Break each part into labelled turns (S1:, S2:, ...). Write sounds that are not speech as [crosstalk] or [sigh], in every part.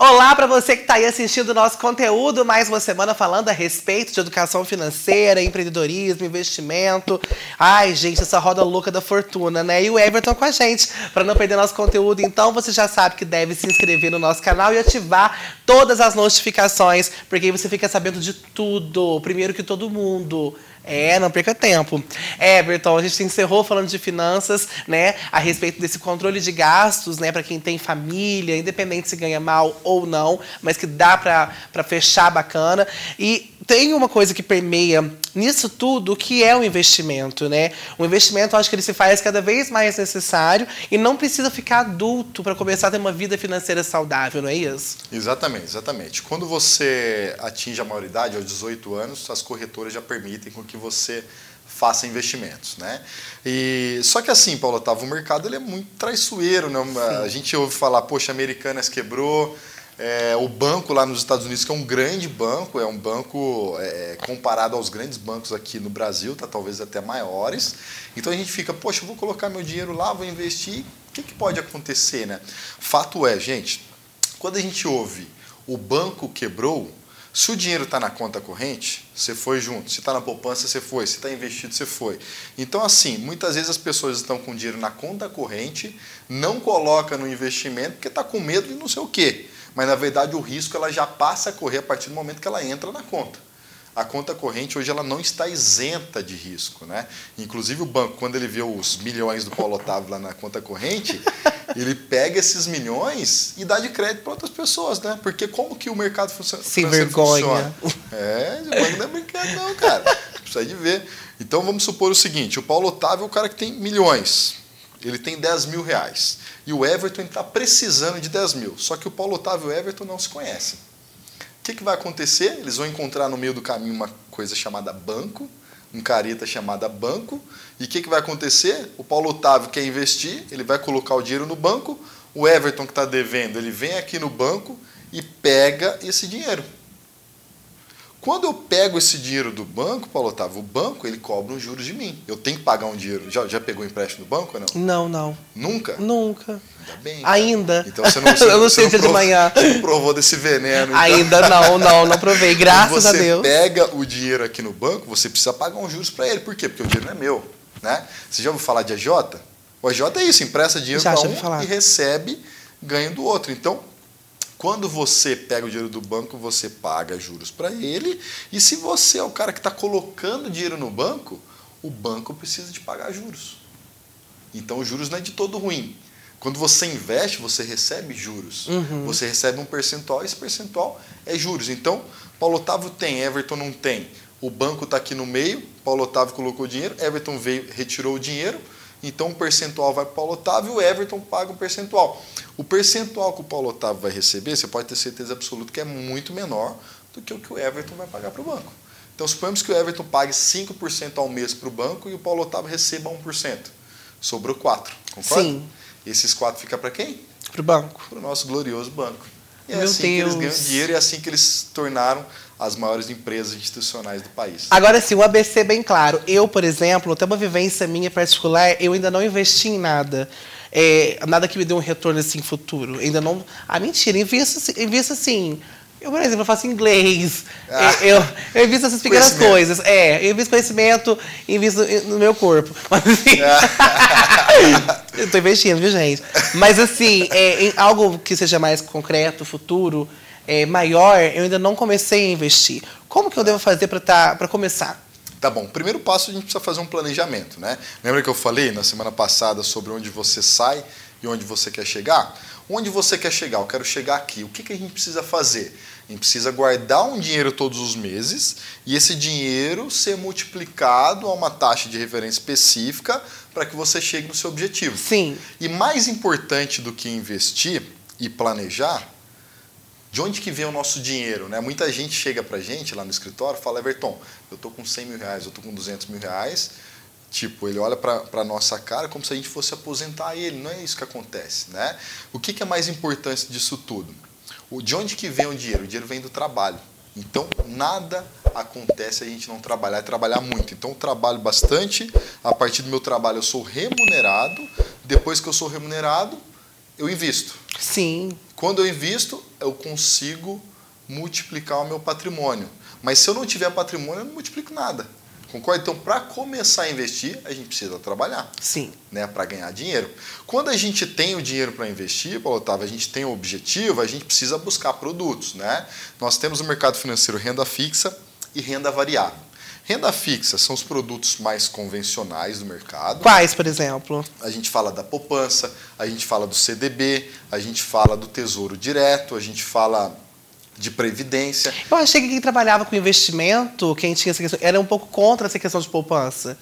S1: Olá para você que está aí assistindo o nosso conteúdo, mais uma semana falando a respeito de educação financeira, empreendedorismo, investimento. Ai, gente, essa roda louca da fortuna, né? E o Everton com a gente. Para não perder nosso conteúdo, então você já sabe que deve se inscrever no nosso canal e ativar todas as notificações, porque aí você fica sabendo de tudo, primeiro que todo mundo. É, não perca tempo. Everton, a gente encerrou falando de finanças, né? A respeito desse controle de gastos, né? Para quem tem família, independente se ganha mal ou não, mas que dá para fechar bacana. E tem uma coisa que permeia nisso tudo, que é o investimento, né? O investimento, eu acho que ele se faz cada vez mais necessário e não precisa ficar adulto para começar a ter uma vida financeira saudável, não é isso?
S2: Exatamente, exatamente. Quando você atinge a maioridade, aos 18 anos, as corretoras já permitem com que você faça investimentos, né? E só que assim, Paulo Otávio, o mercado ele é muito traiçoeiro, né? Sim. A gente ouve falar, poxa, Americanas quebrou, é, o banco lá nos Estados Unidos, que é um grande banco, é um banco é, comparado aos grandes bancos aqui no Brasil, tá talvez até maiores. Então a gente fica, poxa, vou colocar meu dinheiro lá, vou investir, o que, que pode acontecer, né? Fato é, gente, quando a gente ouve o banco quebrou, se o dinheiro está na conta corrente, você foi junto. Se está na poupança, você foi. Se está investido, você foi. Então, assim, muitas vezes as pessoas estão com dinheiro na conta corrente, não coloca no investimento porque está com medo de não sei o quê mas na verdade o risco ela já passa a correr a partir do momento que ela entra na conta. A conta corrente hoje ela não está isenta de risco, né? Inclusive o banco, quando ele vê os milhões do Paulo Otávio lá na conta corrente, [laughs] ele pega esses milhões e dá de crédito para outras pessoas, né? Porque como que o mercado funciona?
S1: Sem vergonha. Funciona?
S2: É, o banco não é brincadeira não, cara. Precisa de ver. Então vamos supor o seguinte, o Paulo Otávio é o cara que tem milhões. Ele tem 10 mil reais. E o Everton está precisando de 10 mil. Só que o Paulo Otávio e o Everton não se conhecem. O que, que vai acontecer? Eles vão encontrar no meio do caminho uma coisa chamada banco, um careta chamada banco. E o que, que vai acontecer? O Paulo Otávio quer investir, ele vai colocar o dinheiro no banco. O Everton que está devendo, ele vem aqui no banco e pega esse dinheiro. Quando eu pego esse dinheiro do banco, Paulo Otávio, o banco ele cobra um juros de mim. Eu tenho que pagar um dinheiro. Já, já pegou empréstimo do banco ou não?
S1: Não, não.
S2: Nunca?
S1: Nunca.
S2: Ainda bem.
S1: Cara. Ainda.
S2: Então você não, [laughs] você,
S1: eu não sei
S2: se
S1: de manhã. [laughs]
S2: Você não provou desse veneno. Então.
S1: Ainda não, não, não provei. Graças
S2: a
S1: Deus.
S2: Você pega o dinheiro aqui no banco, você precisa pagar um juros para ele. Por quê? Porque o dinheiro não é meu. Né? Você já ouviu falar de AJ? O AJ é isso, empresta dinheiro para um e recebe ganho do outro. Então, quando você pega o dinheiro do banco, você paga juros para ele. E se você é o cara que está colocando dinheiro no banco, o banco precisa de pagar juros. Então, os juros não é de todo ruim. Quando você investe, você recebe juros. Uhum. Você recebe um percentual, e esse percentual é juros. Então, Paulo Otávio tem, Everton não tem. O banco está aqui no meio, Paulo Otávio colocou o dinheiro, Everton veio, retirou o dinheiro, então um percentual vai para o Paulo Otávio e o Everton paga um percentual. O percentual que o Paulo Otávio vai receber, você pode ter certeza absoluta que é muito menor do que o que o Everton vai pagar para o banco. Então suponhamos que o Everton pague 5% ao mês para o banco e o Paulo Otávio receba 1%. Sobrou 4%. Concorda?
S1: Sim.
S2: Esses 4 ficam para quem?
S1: Para o banco.
S2: Para o nosso glorioso banco. E é
S1: Meu
S2: assim
S1: Deus.
S2: que eles ganham dinheiro e é assim que eles se tornaram as maiores empresas institucionais do país.
S1: Agora sim, o ABC bem claro. Eu, por exemplo, tenho uma vivência minha particular, eu ainda não investi em nada. É, nada que me dê um retorno assim futuro. Ainda não. Ah, mentira, invisto, invisto assim. Eu, por exemplo, eu faço inglês. Ah. Eu, eu invisto essas pequenas coisas. É, eu invisto conhecimento, invisto no meu corpo. [laughs] Mas assim. [laughs] eu estou investindo, viu, gente? Mas assim, é, em algo que seja mais concreto, futuro, é, maior, eu ainda não comecei a investir. Como que eu devo fazer para tá, começar?
S2: Tá bom. Primeiro passo, a gente precisa fazer um planejamento, né? Lembra que eu falei na semana passada sobre onde você sai e onde você quer chegar? Onde você quer chegar? Eu quero chegar aqui. O que, que a gente precisa fazer? A gente precisa guardar um dinheiro todos os meses e esse dinheiro ser multiplicado a uma taxa de referência específica para que você chegue no seu objetivo.
S1: Sim.
S2: E mais importante do que investir e planejar de onde que vem o nosso dinheiro? Né? Muita gente chega para a gente lá no escritório e fala, Everton, eu estou com 100 mil reais, eu estou com 200 mil reais. Tipo, ele olha para a nossa cara como se a gente fosse aposentar ele. Não é isso que acontece. Né? O que, que é mais importante disso tudo? O, de onde que vem o dinheiro? O dinheiro vem do trabalho. Então, nada acontece a gente não trabalhar, é trabalhar muito. Então, eu trabalho bastante. A partir do meu trabalho, eu sou remunerado. Depois que eu sou remunerado, eu invisto.
S1: Sim.
S2: Quando eu invisto, eu consigo multiplicar o meu patrimônio. Mas se eu não tiver patrimônio, eu não multiplico nada. Concorda? Então, para começar a investir, a gente precisa trabalhar.
S1: Sim.
S2: Né, para ganhar dinheiro. Quando a gente tem o dinheiro para investir, Paulo Otávio, a gente tem o objetivo, a gente precisa buscar produtos. Né? Nós temos no mercado financeiro renda fixa e renda variável. Renda fixa são os produtos mais convencionais do mercado.
S1: Quais, por exemplo?
S2: A gente fala da poupança, a gente fala do CDB, a gente fala do Tesouro Direto, a gente fala de previdência.
S1: Eu achei que quem trabalhava com investimento, quem tinha essa questão, era um pouco contra essa questão de poupança.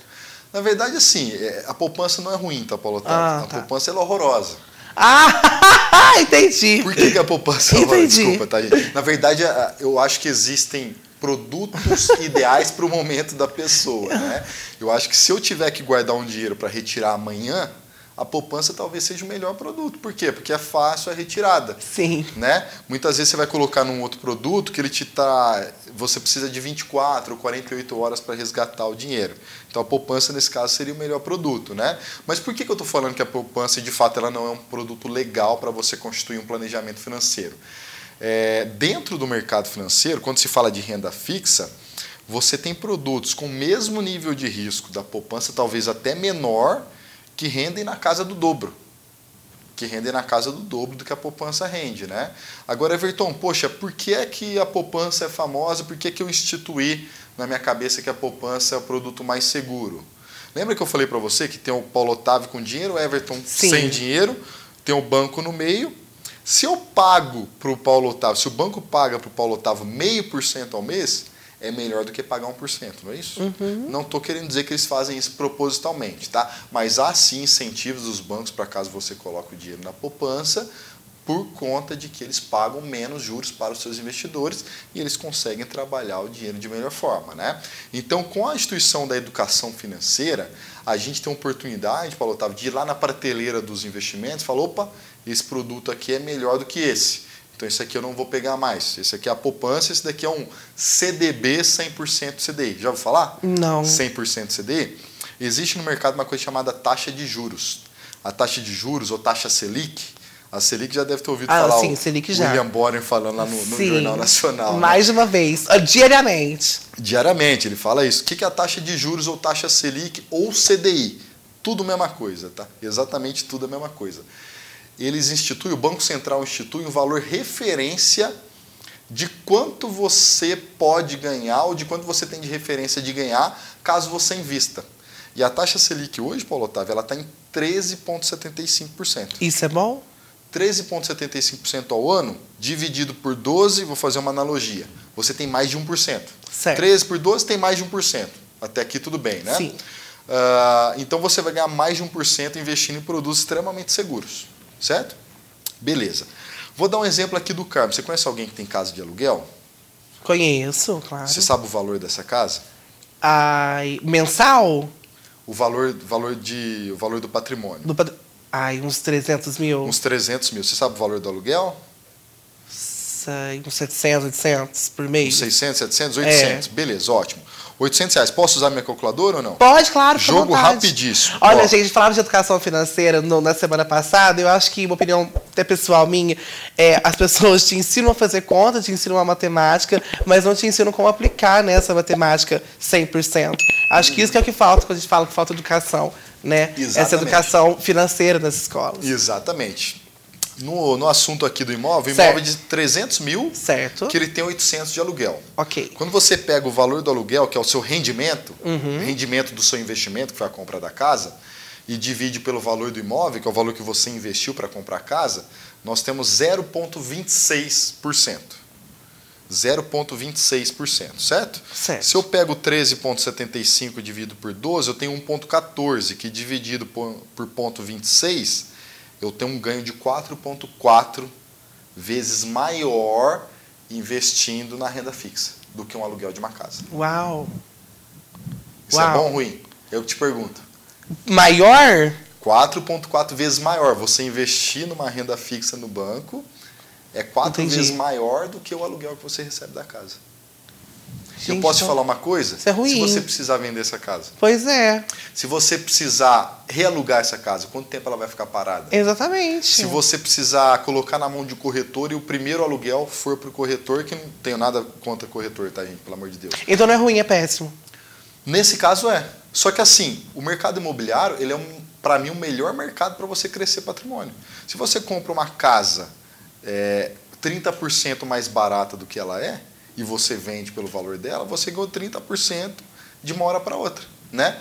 S2: Na verdade, assim, é, a poupança não é ruim, tá, Paulo Otávio?
S1: Ah,
S2: a
S1: tá.
S2: poupança é horrorosa.
S1: Ah, [laughs] entendi.
S2: Por que, que a poupança é horrorosa?
S1: Entendi.
S2: Desculpa, tá, gente? Na verdade, eu acho que existem produtos [laughs] ideais para o momento da pessoa, né? Eu acho que se eu tiver que guardar um dinheiro para retirar amanhã, a poupança talvez seja o melhor produto. Por quê? Porque é fácil a retirada.
S1: Sim.
S2: né? Muitas vezes você vai colocar num outro produto que ele te tá, você precisa de 24 ou 48 horas para resgatar o dinheiro. Então a poupança nesse caso seria o melhor produto, né? Mas por que, que eu estou falando que a poupança de fato ela não é um produto legal para você constituir um planejamento financeiro? É, dentro do mercado financeiro, quando se fala de renda fixa, você tem produtos com o mesmo nível de risco da poupança, talvez até menor, que rendem na casa do dobro que rendem na casa do dobro do que a poupança rende, né? Agora, Everton, poxa, por que é que a poupança é famosa? Por que, que eu instituí na minha cabeça que a poupança é o produto mais seguro? Lembra que eu falei para você que tem o Paulo Otávio com dinheiro, o Everton
S1: Sim.
S2: sem dinheiro, tem o banco no meio. Se eu pago para o Paulo Otávio, se o banco paga para o Paulo Otávio meio por cento ao mês, é melhor do que pagar 1%, não é isso? Não estou querendo dizer que eles fazem isso propositalmente, tá? Mas há sim incentivos dos bancos para caso você coloque o dinheiro na poupança, por conta de que eles pagam menos juros para os seus investidores e eles conseguem trabalhar o dinheiro de melhor forma, né? Então, com a instituição da educação financeira, a gente tem a oportunidade, Paulo Otávio, de ir lá na prateleira dos investimentos e falar, opa, esse produto aqui é melhor do que esse. Então, esse aqui eu não vou pegar mais. Esse aqui é a poupança, esse daqui é um CDB 100% CDI. Já ouviu falar?
S1: Não.
S2: 100% CDI? Existe no mercado uma coisa chamada taxa de juros. A taxa de juros, ou taxa Selic, a Selic já deve ter ouvido
S1: Ah,
S2: falar
S1: sim,
S2: o
S1: Selic já.
S2: William Bonner falando lá no, no. Jornal Nacional. né?
S1: Mais de uma vez, ah, diariamente.
S2: Diariamente, ele fala isso. O que é a taxa de juros ou taxa Selic ou CDI? Tudo a mesma coisa, tá? Exatamente tudo a mesma coisa. Eles instituem, o Banco Central institui um valor referência de quanto você pode ganhar ou de quanto você tem de referência de ganhar caso você invista. E a taxa Selic hoje, Paulo Otávio, ela está em 13,75%.
S1: Isso é bom?
S2: 13,75% ao ano, dividido por 12, vou fazer uma analogia. Você tem mais de 1%.
S1: Certo.
S2: 13 por 12 tem mais de 1%. Até aqui tudo bem, né?
S1: Sim.
S2: Ah, então você vai ganhar mais de 1% investindo em produtos extremamente seguros. Certo? Beleza. Vou dar um exemplo aqui do Carmo. Você conhece alguém que tem casa de aluguel?
S1: Conheço, claro.
S2: Você sabe o valor dessa casa?
S1: Ai, mensal?
S2: O valor, valor, de, o valor do patrimônio.
S1: Do pat- Ai, uns 300 mil?
S2: Uns 300 mil. Você sabe o valor do aluguel?
S1: Sei, uns 700, 800 por mês.
S2: Uns 600, 700,
S1: É.
S2: 800. Beleza, ótimo. 800 reais. Posso usar minha calculadora ou não?
S1: Pode, claro,
S2: Jogo rapidíssimo.
S1: Olha,
S2: Ó.
S1: gente, falava de educação financeira no- na semana passada. Eu acho que, uma opinião até pessoal minha, é, as pessoas te ensinam a fazer conta, te ensinam a matemática, mas não te ensinam como aplicar né, essa matemática 100%. Acho que isso que é o que falta quando a gente fala que falta educação, né? Essa
S2: Exatamente.
S1: educação financeira nas escolas.
S2: Exatamente. No, no assunto aqui do imóvel,
S1: Certo.
S2: imóvel de 300 mil,
S1: Certo?
S2: que ele tem 800 de aluguel.
S1: Ok.
S2: Quando você pega o valor do aluguel, que é o seu rendimento,
S1: Uhum.
S2: rendimento do seu investimento, que foi a compra da casa, e divide pelo valor do imóvel, que é o valor que você investiu para comprar a casa, nós temos 0,26%. 0,26%, certo?
S1: Certo.
S2: Se eu pego 13,75 e divido por 12, eu tenho 1,14, que dividido por, por 0,26, eu tenho um ganho de 4,4 vezes maior investindo na renda fixa do que um aluguel de uma casa.
S1: Uau.
S2: Isso é
S1: Uau.
S2: bom ou ruim? Eu te pergunto.
S1: Maior?
S2: 4,4 vezes maior. Você investir numa renda fixa no banco é quatro
S1: Entendi.
S2: vezes maior do que o aluguel que você recebe da casa. Eu posso te falar uma coisa?
S1: Isso é ruim.
S2: Se você precisar vender essa casa.
S1: Pois é.
S2: Se você precisar realugar essa casa, quanto tempo ela vai ficar parada?
S1: Exatamente.
S2: Se você precisar colocar na mão de um corretor e o primeiro aluguel for para o corretor, que não tenho nada contra corretor, tá, gente? Pelo amor de Deus.
S1: Então não é ruim, é péssimo.
S2: Nesse caso é. Só que assim, o mercado imobiliário, ele é, um, para mim, o melhor mercado para você crescer patrimônio. Se você compra uma casa é, 30% mais barata do que ela é, e você vende pelo valor dela, você ganhou 30% de uma hora para outra, né?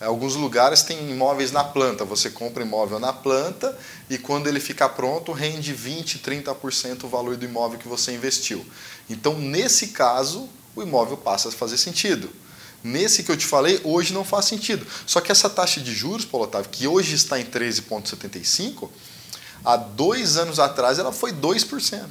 S2: Alguns lugares tem imóveis na planta, você compra imóvel na planta e quando ele ficar pronto rende 20, 30% o valor do imóvel que você investiu. Então, nesse caso, o imóvel passa a fazer sentido. Nesse que eu te falei, hoje não faz sentido. Só que essa taxa de juros, Paulo Otávio, que hoje está em 13,75, há dois anos atrás ela foi 2%.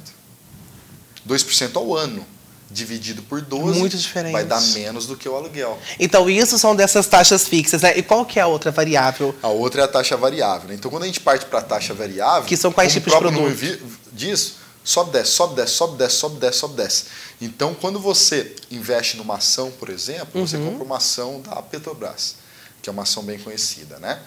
S2: 2% ao ano dividido por 12
S1: Muito diferente.
S2: vai dar menos do que o aluguel.
S1: Então, isso são dessas taxas fixas, né? E qual que é a outra variável?
S2: A outra é a taxa variável. né? Então, quando a gente parte para a taxa variável,
S1: Que são quais tipos de produtos?
S2: diz, sobe, desce, sobe, desce, sobe, desce, sobe, desce, sobe, desce. Então, quando você investe numa ação, por exemplo, você
S1: Uhum.
S2: compra uma ação da Petrobras, que é uma ação bem conhecida, né?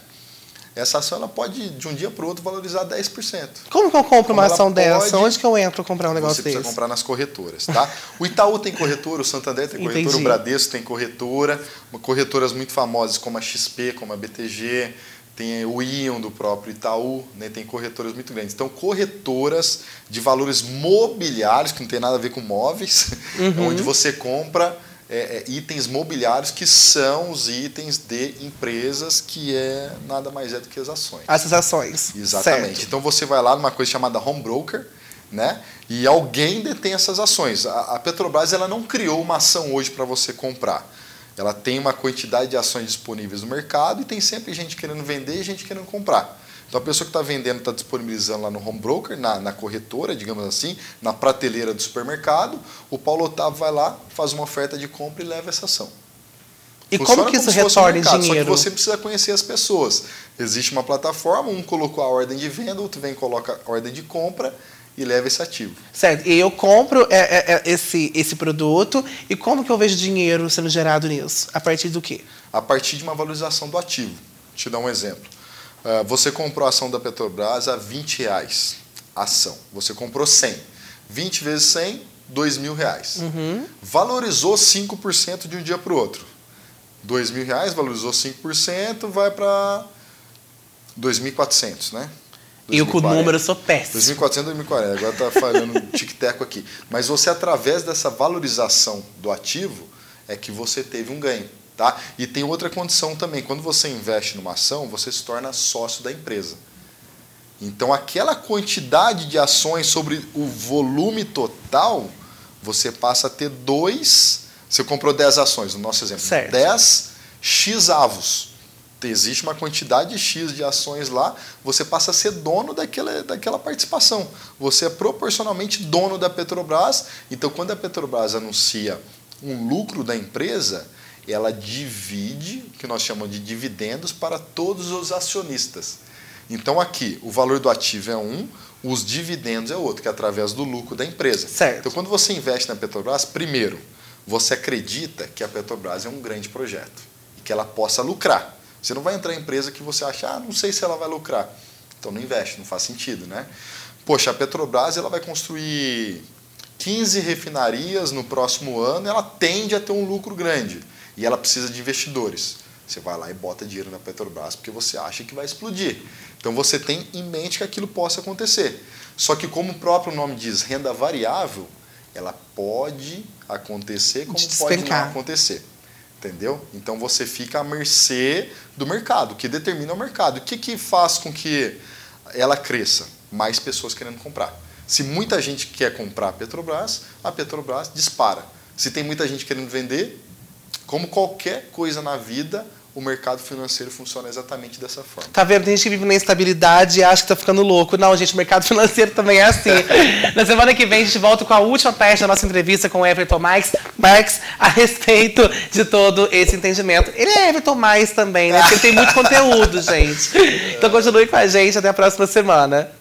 S2: Essa ação ela pode, de um dia para o outro, valorizar 10%.
S1: Como que eu compro uma
S2: Como ela
S1: ação dessa? Onde que eu entro comprar um negócio
S2: Você precisa
S1: desse?
S2: comprar nas corretoras, tá? O Itaú tem corretora, o Santander tem corretora,
S1: Entendi.
S2: o Bradesco tem corretora, corretoras muito famosas como a XP, como a BTG, tem o Ion do próprio Itaú, né? tem corretoras muito grandes. Então, corretoras de valores mobiliários, que não tem nada a ver com móveis, [laughs]
S1: Uhum.
S2: onde você compra é, é, itens mobiliários que são os itens de empresas, que é nada mais é do que as ações.
S1: Essas ações.
S2: Exatamente.
S1: Certo.
S2: Então você vai lá numa coisa chamada home broker, né? E alguém detém essas ações. A, a Petrobras ela não criou uma ação hoje para você comprar. Ela tem uma quantidade de ações disponíveis no mercado e tem sempre gente querendo vender e gente querendo comprar. Então a pessoa que está vendendo está disponibilizando lá no home broker, na, na corretora, digamos assim, na prateleira do supermercado. O Paulo Otávio vai lá, faz uma oferta de compra e leva essa ação.
S1: E
S2: Funciona
S1: como que isso
S2: um
S1: retorna em
S2: mercado,
S1: dinheiro?
S2: Só que você precisa conhecer as pessoas. Existe uma plataforma, um colocou a ordem de venda, outro vem e coloca a ordem de compra e leva esse ativo.
S1: Certo. E eu compro é, é, é, esse, esse produto e como que eu vejo dinheiro sendo gerado nisso? A partir do quê?
S2: A partir de uma valorização do ativo. Vou te dar um exemplo. Ah, Você comprou a ação da Petrobras a 20 reais. Ação. Você comprou 100. 20 vezes 100, 2 mil reais.
S1: Uhum.
S2: Valorizou 5% de um dia para o outro. 2 mil reais, valorizou 5%, vai para 2.400, né?
S1: E eu com o
S2: 2040.
S1: número eu sou péssimo.
S2: 2400, 2040. Agora está falhando um tic-teco aqui. Mas você, através dessa valorização do ativo, é que você teve um ganho. Tá? E tem outra condição também. Quando você investe numa ação, você se torna sócio da empresa. Então, aquela quantidade de ações sobre o volume total, você passa a ter dois. Você comprou 10 ações, no nosso exemplo.
S1: Certo.
S2: 10 X avos. Existe uma quantidade X de ações lá, você passa a ser dono daquela, daquela participação. Você é proporcionalmente dono da Petrobras. Então, quando a Petrobras anuncia um lucro da empresa, ela divide, o que nós chamamos de dividendos, para todos os acionistas. Então, aqui, o valor do ativo é um, os dividendos é outro, que é através do lucro da empresa.
S1: Certo.
S2: Então, quando você investe na Petrobras, primeiro, você acredita que a Petrobras é um grande projeto e que ela possa lucrar. Você não vai entrar em empresa que você acha, ah, não sei se ela vai lucrar. Então não investe, não faz sentido, né? Poxa, a Petrobras ela vai construir 15 refinarias no próximo ano, ela tende a ter um lucro grande e ela precisa de investidores. Você vai lá e bota dinheiro na Petrobras porque você acha que vai explodir. Então você tem em mente que aquilo possa acontecer. Só que como o próprio nome diz, renda variável, ela pode acontecer como
S1: De
S2: pode não acontecer. Entendeu? Então você fica à mercê do mercado, que determina o mercado. O que, que faz com que ela cresça? Mais pessoas querendo comprar. Se muita gente quer comprar a Petrobras, a Petrobras dispara. Se tem muita gente querendo vender, como qualquer coisa na vida, o mercado financeiro funciona exatamente dessa forma.
S1: Tá vendo? Tem gente que vive na instabilidade e acha que tá ficando louco. Não, gente, o mercado [laughs] financeiro também é assim. [laughs] na semana que vem a gente volta com a última parte da nossa entrevista com o Everton Marques, Marques a respeito de todo esse entendimento. Ele é Everton Mais também, né? Porque ele tem muito [laughs] conteúdo, gente. Então continue com a gente. Até a próxima semana.